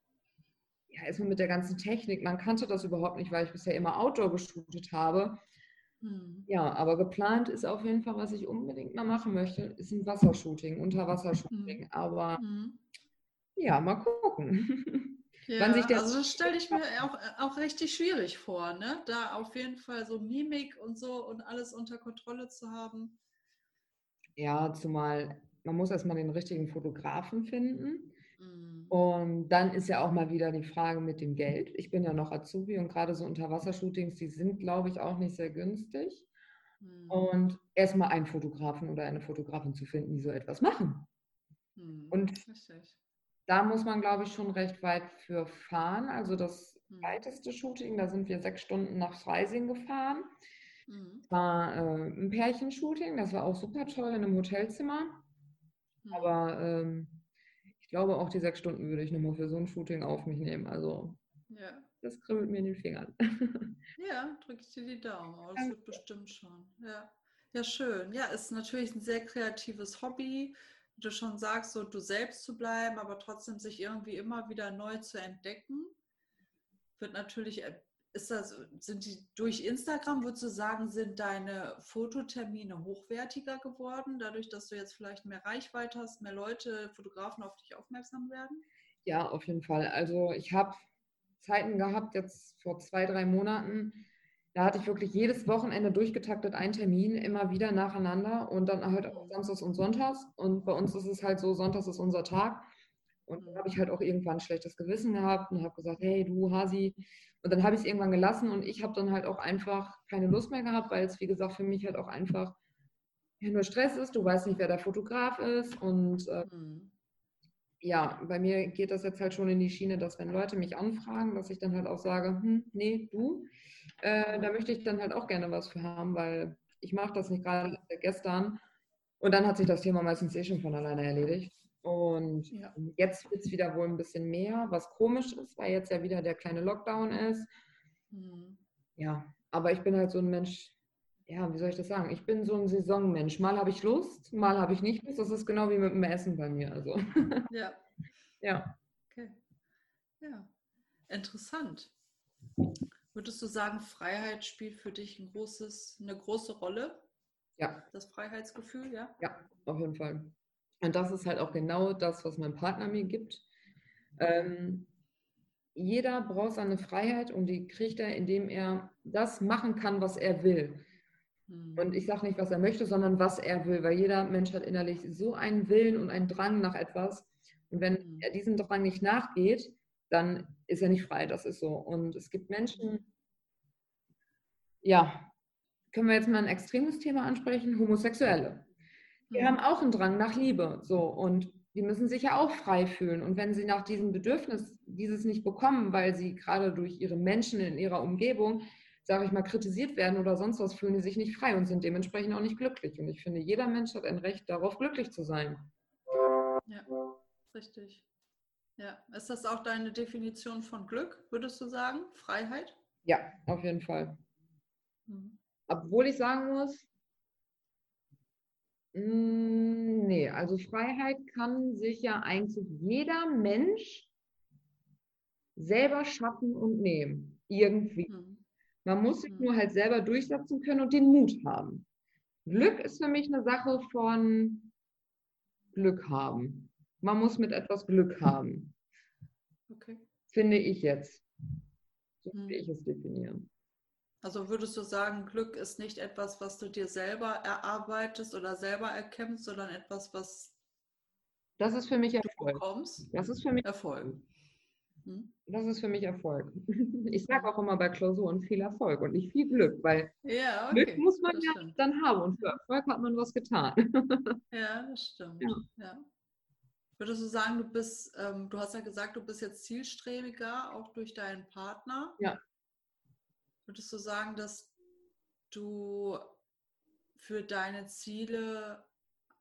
ja, erstmal mit der ganzen Technik, man kannte das überhaupt nicht, weil ich bisher immer Outdoor geshootet habe. Hm. Ja, aber geplant ist auf jeden Fall, was ich unbedingt mal machen möchte, ist ein Wassershooting, Unterwassershooting. Aber Hm. ja, mal gucken. Ja, also das stelle ich mir auch, auch richtig schwierig vor, ne? Da auf jeden Fall so Mimik und so und alles unter Kontrolle zu haben. Ja, zumal man muss erstmal den richtigen Fotografen finden. Hm. Und dann ist ja auch mal wieder die Frage mit dem Geld. Ich bin ja noch Azubi und gerade so Unterwassershootings, die sind, glaube ich, auch nicht sehr günstig. Hm. Und erstmal einen Fotografen oder eine Fotografin zu finden, die so etwas machen. Hm. und- Richtig. Da muss man, glaube ich, schon recht weit für fahren. Also das Hm. weiteste Shooting, da sind wir sechs Stunden nach Freising gefahren. Hm. War äh, ein Pärchenshooting, das war auch super toll in einem Hotelzimmer. Hm. Aber ähm, ich glaube, auch die sechs Stunden würde ich nochmal für so ein Shooting auf mich nehmen. Also Ja. das kribbelt mir in den Fingern. Ja, drücke ich dir die Daumen. Aber das Danke. wird bestimmt schon. Ja. ja, schön. Ja, ist natürlich ein sehr kreatives Hobby. Du schon sagst, so du selbst zu bleiben, aber trotzdem sich irgendwie immer wieder neu zu entdecken. Wird natürlich, äh, ist das, sind die durch Instagram, würdest du sagen, sind deine Fototermine hochwertiger geworden, dadurch, dass du jetzt vielleicht mehr Reichweite hast, mehr Leute, Fotografen auf dich aufmerksam werden? Ja, auf jeden Fall. Also ich habe Zeiten gehabt, jetzt vor zwei, drei Monaten, da hatte ich wirklich jedes Wochenende durchgetaktet einen Termin, immer wieder nacheinander und dann halt auch Samstags und Sonntags. Und bei uns ist es halt so, Sonntags ist unser Tag. Und dann habe ich halt auch irgendwann ein schlechtes Gewissen gehabt und habe gesagt, hey du Hasi. Und dann habe ich es irgendwann gelassen und ich habe dann halt auch einfach keine Lust mehr gehabt, weil es, wie gesagt, für mich halt auch einfach ja, nur Stress ist. Du weißt nicht, wer der Fotograf ist und äh, Hm. Ja, bei mir geht das jetzt halt schon in die Schiene, dass wenn Leute mich anfragen, dass ich dann halt auch sage, hm, nee, du, äh, da möchte ich dann halt auch gerne was für haben, weil ich mache das nicht gerade gestern. Und dann hat sich das Thema meistens eh schon von alleine erledigt. Und Ja. jetzt wird es wieder wohl ein bisschen mehr, was komisch ist, weil jetzt ja wieder der kleine Lockdown ist. Hm. Ja, aber ich bin halt so ein Mensch, ja, wie soll ich das sagen? Ich bin so ein Saisonmensch. Mal habe ich Lust, mal habe ich nicht Lust. Das ist genau wie mit dem Essen bei mir. Also, Ja. ja. Okay. Ja, interessant. Würdest du sagen, Freiheit spielt für dich ein großes, eine große Rolle? Ja. Das Freiheitsgefühl, ja? Ja, auf jeden Fall. Und das ist halt auch genau das, was mein Partner mir gibt. Ähm, jeder braucht seine Freiheit und die kriegt er, indem er das machen kann, was er will. Hm. Und ich sage nicht, was er möchte, sondern was er will, weil jeder Mensch hat innerlich so einen Willen und einen Drang nach etwas. Und wenn Mhm. er diesem Drang nicht nachgeht, dann ist er nicht frei. Das ist so. Und es gibt Menschen, ja, können wir jetzt mal ein extremes Thema ansprechen, Homosexuelle. Die mhm. haben auch einen Drang nach Liebe. So, und die müssen sich ja auch frei fühlen. Und wenn sie nach diesem Bedürfnis dieses nicht bekommen, weil sie gerade durch ihre Menschen in ihrer Umgebung, sage ich mal, kritisiert werden oder sonst was, fühlen sie sich nicht frei und sind dementsprechend auch nicht glücklich. Und ich finde, jeder Mensch hat ein Recht darauf, glücklich zu sein. Ja, richtig. Ja, ist das auch deine Definition von Glück, würdest du sagen? Freiheit? Ja, auf jeden Fall. Mhm. Obwohl ich sagen muss, hm, nee, also Freiheit kann sich ja eigentlich jeder Mensch selber schaffen und nehmen. Irgendwie. Mhm. Man muss sich mhm. nur halt selber durchsetzen können und den Mut haben. Glück ist für mich eine Sache von Glück haben. Man muss mit etwas Glück haben. Okay. Finde ich jetzt. So würde ich es definieren. Also würdest du sagen, Glück ist nicht etwas, was du dir selber erarbeitest oder selber erkämpfst, sondern etwas, was das ist für mich Erfolg. Bekommst? Das ist für mich Erfolg. Hm? Das ist für mich Erfolg. Ich sage auch immer bei Klausuren viel Erfolg und nicht viel Glück, weil ja, okay. Glück muss man das ja stimmt. dann haben und für Erfolg hat man was getan. Ja, das stimmt. Ja. ja. Würdest du sagen, du bist, ähm, du hast ja gesagt, du bist jetzt zielstrebiger, auch durch deinen Partner. Ja. Würdest du sagen, dass du für deine Ziele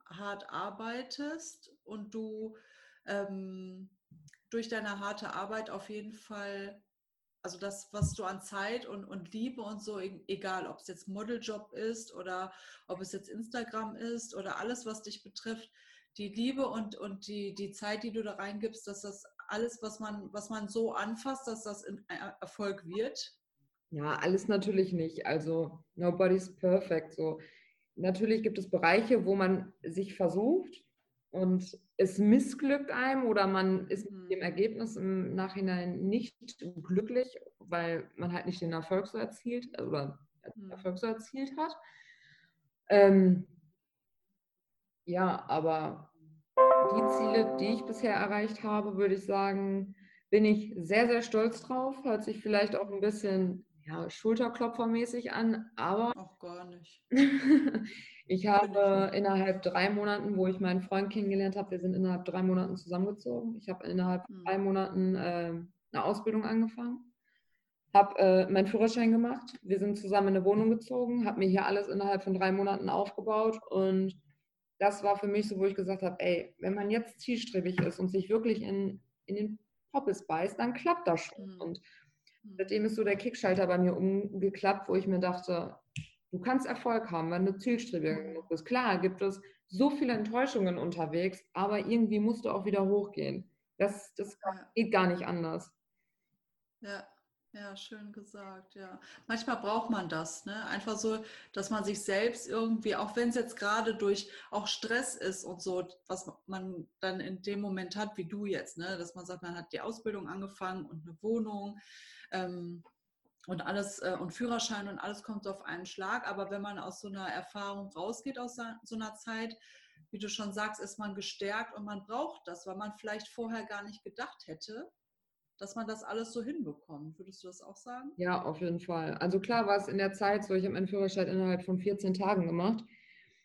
hart arbeitest und du ähm, durch deine harte Arbeit auf jeden Fall, also das, was du an Zeit und, und Liebe und so, e-, egal ob es jetzt Modeljob ist oder ob es jetzt Instagram ist oder alles, was dich betrifft, die Liebe und, und die, die Zeit, die du da reingibst, dass das alles, was man, was man so anfasst, dass das in Erfolg wird? Ja, alles natürlich nicht. Also nobody's perfect. So natürlich gibt es Bereiche, wo man sich versucht und es missglückt einem oder man ist mit dem mhm. Ergebnis im Nachhinein nicht glücklich, weil man halt nicht den Erfolg so erzielt oder den mhm. Erfolg so erzielt hat. Ähm, ja, aber die Ziele, die ich bisher erreicht habe, würde ich sagen, bin ich sehr, sehr stolz drauf. Hört sich vielleicht auch ein bisschen ja, Schulterklopfermäßig an, aber. Auch gar nicht. ich habe innerhalb drei Monaten, wo ich meinen Freund kennengelernt habe, wir sind innerhalb drei Monaten zusammengezogen. Ich habe innerhalb mhm. drei Monaten äh, eine Ausbildung angefangen, habe äh, meinen Führerschein gemacht. Wir sind zusammen in eine Wohnung gezogen, habe mir hier alles innerhalb von drei Monaten aufgebaut und das war für mich so, wo ich gesagt habe, ey, wenn man jetzt zielstrebig ist und sich wirklich in, in den Poppes beißt, dann klappt das schon. Mhm. Und hm. Seitdem ist so der Kickschalter bei mir umgeklappt, wo ich mir dachte, du kannst Erfolg haben, wenn du zielstrebig hm. genug bist. Klar gibt es so viele Enttäuschungen unterwegs, aber irgendwie musst du auch wieder hochgehen. Das, das ja. geht gar nicht anders. Ja, ja, schön gesagt, ja. Manchmal braucht man das, ne? Einfach so, dass man sich selbst irgendwie, auch wenn es jetzt gerade durch auch Stress ist und so, was man dann in dem Moment hat, wie du jetzt, ne? Dass man sagt, man hat die Ausbildung angefangen und eine Wohnung, ähm, und alles äh, und Führerschein und alles kommt auf einen Schlag. Aber wenn man aus so einer Erfahrung rausgeht, aus so einer Zeit, wie du schon sagst, ist man gestärkt und man braucht das, weil man vielleicht vorher gar nicht gedacht hätte, dass man das alles so hinbekommt. Würdest du das auch sagen? Ja, auf jeden Fall. Also klar war es in der Zeit so, ich habe meinen Führerschein innerhalb von 14 Tagen gemacht.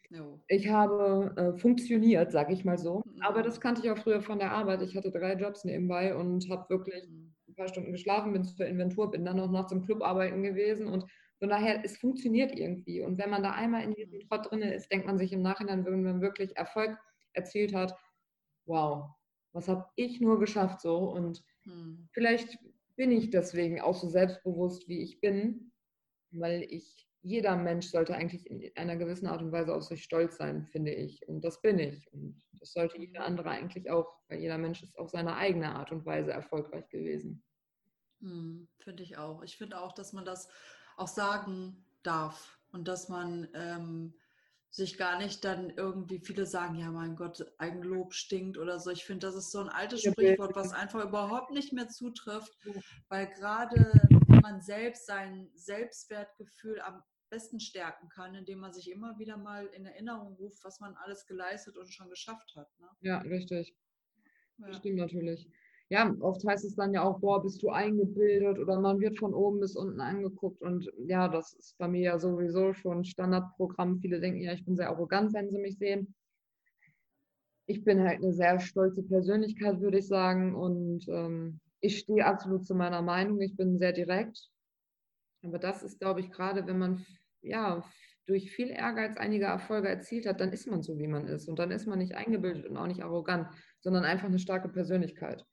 Jo. Ich habe äh, funktioniert, sage ich mal so. Mhm. Aber das kannte ich auch früher von der Arbeit. Ich hatte drei Jobs nebenbei und habe wirklich mhm ein paar Stunden geschlafen, bin zur Inventur, bin dann auch noch zum Club arbeiten gewesen und von daher, es funktioniert irgendwie. Und wenn man da einmal in diesem Trott drin ist, denkt man sich im Nachhinein, wenn man wirklich Erfolg erzielt hat, wow, was habe ich nur geschafft so. Und hm. vielleicht bin ich deswegen auch so selbstbewusst, wie ich bin, weil ich, jeder Mensch sollte eigentlich in einer gewissen Art und Weise auf sich stolz sein, finde ich. Und das bin ich. Und das sollte jeder hm. andere eigentlich auch, weil jeder Mensch ist auf seine eigene Art und Weise erfolgreich gewesen. Hm, finde ich auch. Ich finde auch, dass man das auch sagen darf und dass man ähm, sich gar nicht dann irgendwie, viele sagen, ja mein Gott, Eigenlob stinkt oder so. Ich finde, das ist so ein altes Sprichwort, was einfach überhaupt nicht mehr zutrifft, weil gerade man selbst sein Selbstwertgefühl am besten stärken kann, indem man sich immer wieder mal in Erinnerung ruft, was man alles geleistet und schon geschafft hat. Ne? Ja, richtig. Ja. Das stimmt natürlich. ja, oft heißt es dann ja auch, boah, bist du eingebildet oder man wird von oben bis unten angeguckt und ja, das ist bei mir ja sowieso schon Standardprogramm. Viele denken ja, ich bin sehr arrogant, wenn sie mich sehen. Ich bin halt eine sehr stolze Persönlichkeit, würde ich sagen und ähm, ich stehe absolut zu meiner Meinung. Ich bin sehr direkt. Aber das ist, glaube ich, gerade, wenn man ja durch viel Ehrgeiz einige Erfolge erzielt hat, dann ist man so, wie man ist. Und dann ist man nicht eingebildet und auch nicht arrogant, sondern einfach eine starke Persönlichkeit.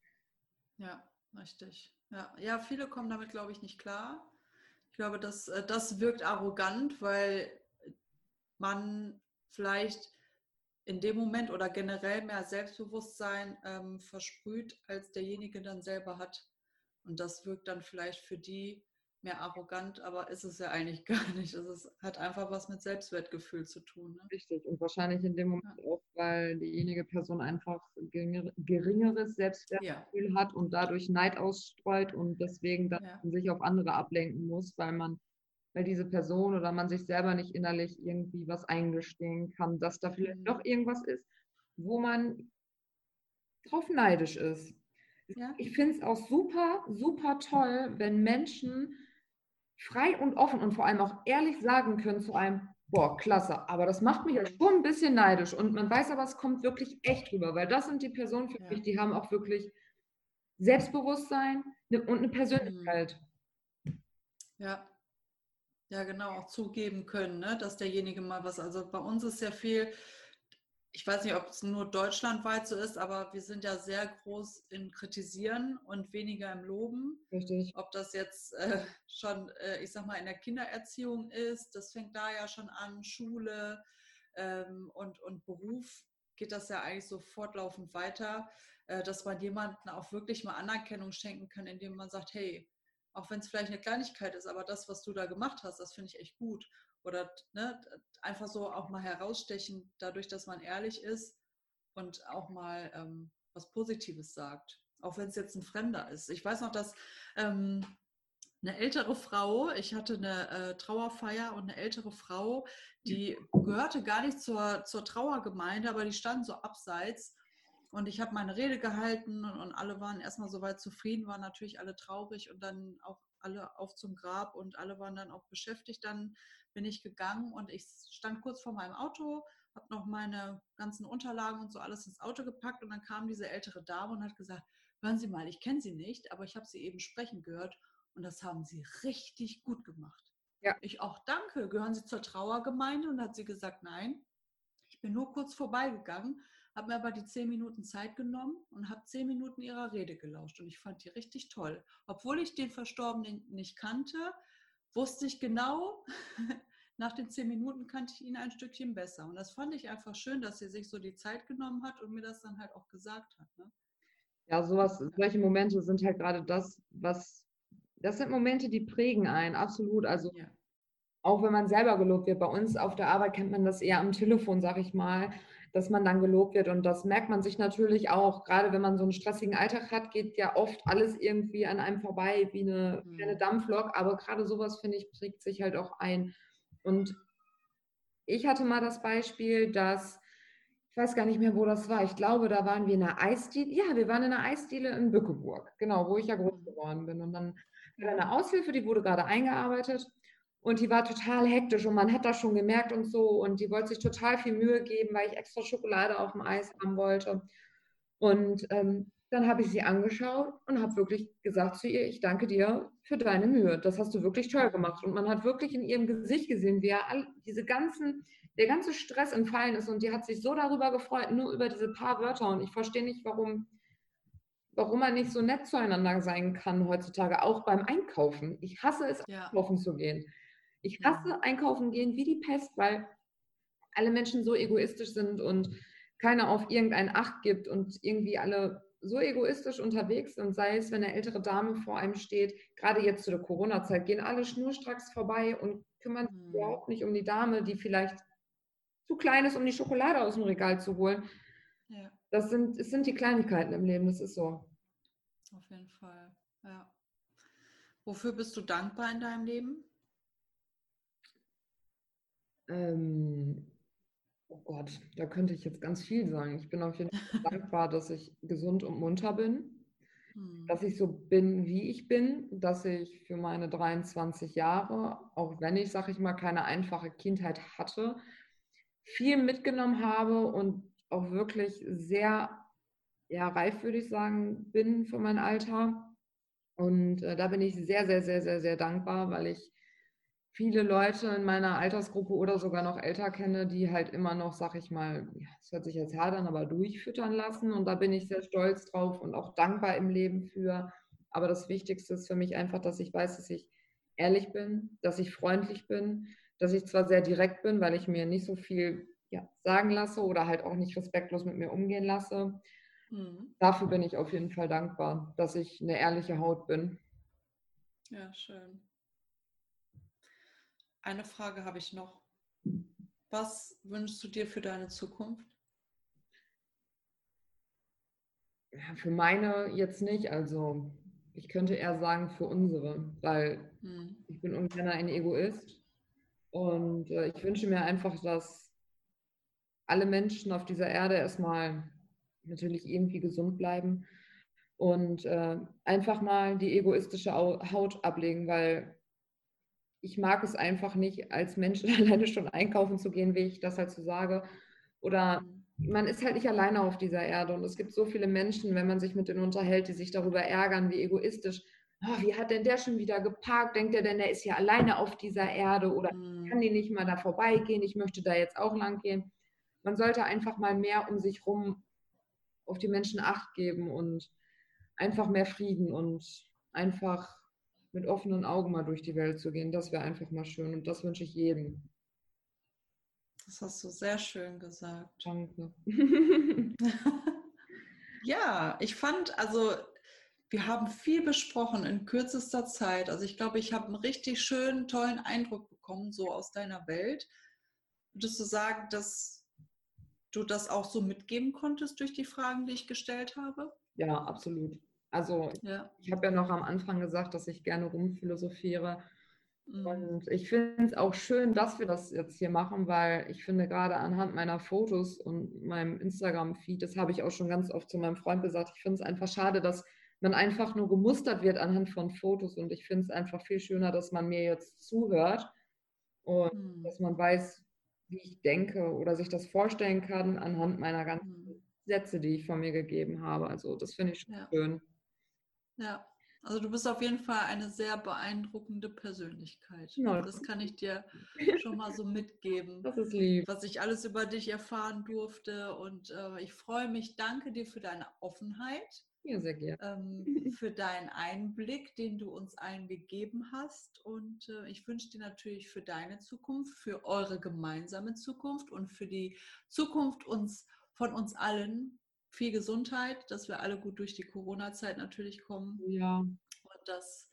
Ja, richtig. Ja, ja viele kommen damit, glaube ich, nicht klar. Ich glaube, dass, äh, das wirkt arrogant, weil man vielleicht in dem Moment oder generell mehr Selbstbewusstsein ähm, versprüht, als derjenige dann selber hat. Und das wirkt dann vielleicht für die mehr arrogant, aber ist es ja eigentlich gar nicht. Es ist, hat einfach was mit Selbstwertgefühl zu tun. Ne? Richtig. Und wahrscheinlich in dem Moment ja. auch, weil diejenige Person einfach geringeres Selbstwertgefühl ja. hat und dadurch Neid ausstreut und deswegen dann ja. sich auf andere ablenken muss, weil man, weil diese Person oder man sich selber nicht innerlich irgendwie was eingestehen kann, dass da vielleicht mhm. doch irgendwas ist, wo man drauf neidisch ist. Ja. Ich finde es auch super, super toll, wenn Menschen frei und offen und vor allem auch ehrlich sagen können zu einem, boah, klasse, aber das macht mich ja schon ein bisschen neidisch und man weiß aber, es kommt wirklich echt rüber, weil das sind die Personen für ja. mich, die haben auch wirklich Selbstbewusstsein ne, und eine Persönlichkeit. Ja. Ja, genau, auch zugeben können, ne, dass derjenige mal was, also bei uns ist ja viel, ich weiß nicht, ob es nur deutschlandweit so ist, aber wir sind ja sehr groß in Kritisieren und weniger im Loben. Richtig. Ob das jetzt äh, schon, äh, ich sag mal, in der Kindererziehung ist, das fängt da ja schon an, Schule ähm, und, und Beruf geht das ja eigentlich so fortlaufend weiter, äh, dass man jemanden auch wirklich mal Anerkennung schenken kann, indem man sagt, hey, auch wenn es vielleicht eine Kleinigkeit ist, aber das, was du da gemacht hast, das finde ich echt gut oder ne, einfach so auch mal herausstechen, dadurch, dass man ehrlich ist und auch mal ähm, was Positives sagt, auch wenn es jetzt ein Fremder ist. Ich weiß noch, dass ähm, eine ältere Frau, ich hatte eine äh, Trauerfeier und eine ältere Frau, die gehörte gar nicht zur, zur Trauergemeinde, aber die stand so abseits. Und ich habe meine Rede gehalten und, und alle waren erstmal soweit zufrieden, waren natürlich alle traurig und dann auch alle auf zum Grab und alle waren dann auch beschäftigt. Dann bin ich gegangen und ich stand kurz vor meinem Auto, habe noch meine ganzen Unterlagen und so alles ins Auto gepackt und dann kam diese ältere Dame und hat gesagt, hören Sie mal, ich kenne Sie nicht, aber ich habe Sie eben sprechen gehört und das haben Sie richtig gut gemacht. Ja. Ich auch danke, gehören Sie zur Trauergemeinde? Und hat sie gesagt, nein, ich bin nur kurz vorbeigegangen, habe mir aber die zehn Minuten Zeit genommen und habe zehn Minuten ihrer Rede gelauscht und ich fand die richtig toll. Obwohl ich den Verstorbenen nicht kannte, wusste ich genau, nach den zehn Minuten kannte ich ihn ein Stückchen besser. Und das fand ich einfach schön, dass sie sich so die Zeit genommen hat und mir das dann halt auch gesagt hat. Ne? Ja, sowas, solche Momente sind halt gerade das, was, das sind Momente, die prägen einen, absolut. Also ja. auch wenn man selber gelobt wird, bei uns auf der Arbeit kennt man das eher am Telefon, sag ich mal, dass man dann gelobt wird. Und das merkt man sich natürlich auch, gerade wenn man so einen stressigen Alltag hat, geht ja oft alles irgendwie an einem vorbei wie eine mhm. kleine Dampflok. Aber gerade sowas, finde ich, prägt sich halt auch ein. Und ich hatte mal das Beispiel, dass, ich weiß gar nicht mehr, wo das war. Ich glaube, da waren wir in einer Eisdiele. Ja, wir waren in einer Eisdiele in Bückeburg, genau, wo ich ja groß mhm. geworden bin. Und dann war eine Aushilfe, die wurde gerade eingearbeitet. Und die war total hektisch und man hat das schon gemerkt und so. Und die wollte sich total viel Mühe geben, weil ich extra Schokolade auf dem Eis haben wollte. Und ähm, dann habe ich sie angeschaut und habe wirklich gesagt zu ihr, ich danke dir für deine Mühe. Das hast du wirklich toll gemacht. Und man hat wirklich in ihrem Gesicht gesehen, wie er all, diese ganzen, der ganze Stress entfallen ist. Und die hat sich so darüber gefreut, nur über diese paar Wörter. Und ich verstehe nicht, warum, warum man nicht so nett zueinander sein kann heutzutage, auch beim Einkaufen. Ich hasse es, ja. einkaufen zu gehen. Ich hasse einkaufen gehen wie die Pest, weil alle Menschen so egoistisch sind und keiner auf irgendeinen Acht gibt und irgendwie alle so egoistisch unterwegs sind, sei es, wenn eine ältere Dame vor einem steht, gerade jetzt zu der Corona-Zeit, gehen alle schnurstracks vorbei und kümmern sich mhm. überhaupt nicht um die Dame, die vielleicht zu klein ist, um die Schokolade aus dem Regal zu holen. Ja. Das sind, es sind die Kleinigkeiten im Leben, das ist so. Auf jeden Fall, ja. Wofür bist du dankbar in deinem Leben? Ähm, oh Gott, da könnte ich jetzt ganz viel sagen. Ich bin auf jeden Fall dankbar, dass ich gesund und munter bin. mhm. dass ich so bin, wie ich bin, dass ich für meine 23 Jahre, auch wenn ich, sag ich mal, keine einfache Kindheit hatte, viel mitgenommen habe und auch wirklich sehr ja, reif, würde ich sagen, bin für mein Alter. Und äh, da bin ich sehr, sehr, sehr, sehr, sehr dankbar, weil ich viele Leute in meiner Altersgruppe oder sogar noch älter kenne, die halt immer noch, sag ich mal, es hört sich jetzt hart an, aber durchfüttern lassen. Und da bin ich sehr stolz drauf und auch dankbar im Leben für. Aber das Wichtigste ist für mich einfach, dass ich weiß, dass ich ehrlich bin, dass ich freundlich bin, dass ich zwar sehr direkt bin, weil ich mir nicht so viel ja, sagen lasse oder halt auch nicht respektlos mit mir umgehen lasse. Mhm. Dafür bin ich auf jeden Fall dankbar, dass ich eine ehrliche Haut bin. Ja, schön. Eine Frage habe ich noch. Was wünschst du dir für deine Zukunft? Ja, für meine jetzt nicht. Also ich könnte eher sagen für unsere, weil hm. ich bin ungern ein Egoist. Und äh, ich wünsche mir einfach, dass alle Menschen auf dieser Erde erstmal natürlich irgendwie gesund bleiben und äh, einfach mal die egoistische Haut ablegen, weil ich mag es einfach nicht, als Mensch alleine schon einkaufen zu gehen, wie ich das halt so sage. Oder man ist halt nicht alleine auf dieser Erde. Und es gibt so viele Menschen, wenn man sich mit denen unterhält, die sich darüber ärgern, wie egoistisch. Oh, wie hat denn der schon wieder geparkt? Denkt er denn, der ist ja alleine auf dieser Erde? Oder mhm. kann die nicht mal da vorbeigehen? Ich möchte da jetzt auch lang gehen. Man sollte einfach mal mehr um sich rum auf die Menschen Acht geben und einfach mehr Frieden und einfach mit offenen Augen mal durch die Welt zu gehen. Das wäre einfach mal schön und das wünsche ich jedem. Das hast du sehr schön gesagt. Danke. ja, ich fand, also wir haben viel besprochen in kürzester Zeit. Also ich glaube, ich habe einen richtig schönen, tollen Eindruck bekommen, so aus deiner Welt. Würdest du sagen, dass du das auch so mitgeben konntest durch die Fragen, die ich gestellt habe? Ja, absolut. Also ja. ich habe ja noch am Anfang gesagt, dass ich gerne rumphilosophiere. Mhm. Und ich finde es auch schön, dass wir das jetzt hier machen, weil ich finde gerade anhand meiner Fotos und meinem Instagram-Feed, das habe ich auch schon ganz oft zu meinem Freund gesagt, ich finde es einfach schade, dass man einfach nur gemustert wird anhand von Fotos. Und ich finde es einfach viel schöner, dass man mir jetzt zuhört und mhm. dass man weiß, wie ich denke oder sich das vorstellen kann anhand meiner ganzen mhm. Sätze, die ich von mir gegeben habe. Also das finde ich ja. schön. Ja, also du bist auf jeden Fall eine sehr beeindruckende Persönlichkeit. Ja, das kann ich dir schon mal so mitgeben. Das ist lieb. Was ich alles über dich erfahren durfte. Und äh, ich freue mich, danke dir für deine Offenheit. Ja, sehr gerne. Ähm, für deinen Einblick, den du uns allen gegeben hast. Und äh, ich wünsche dir natürlich für deine Zukunft, für eure gemeinsame Zukunft und für die Zukunft uns von uns allen viel Gesundheit, dass wir alle gut durch die Corona-Zeit natürlich kommen. Ja. Und dass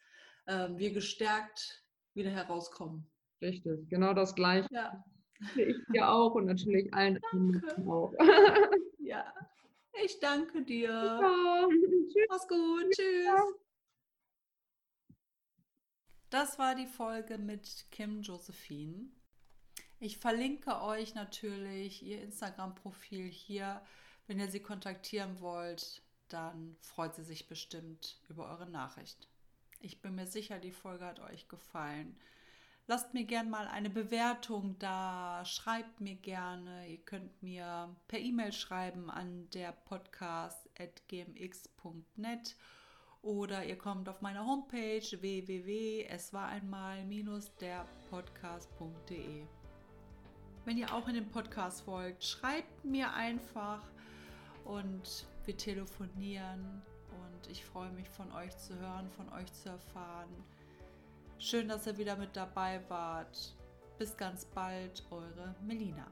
ähm, wir gestärkt wieder herauskommen. Richtig, genau das Gleiche. Ja. Ich dir auch und natürlich allen anderen auch. ja, ich danke dir. Ja. Mach's gut. Tschüss. Ja. Das war die Folge mit Kim Josephine. Ich verlinke euch natürlich ihr Instagram-Profil hier wenn ihr sie kontaktieren wollt, dann freut sie sich bestimmt über eure Nachricht. Ich bin mir sicher, die Folge hat euch gefallen. Lasst mir gerne mal eine Bewertung da, schreibt mir gerne. Ihr könnt mir per E-Mail schreiben an der podcast.gmx.net oder ihr kommt auf meine Homepage www.eswareinmal-derpodcast.de. Wenn ihr auch in den Podcast folgt, schreibt mir einfach und wir telefonieren und ich freue mich von euch zu hören, von euch zu erfahren. Schön, dass ihr wieder mit dabei wart. Bis ganz bald, eure Melina.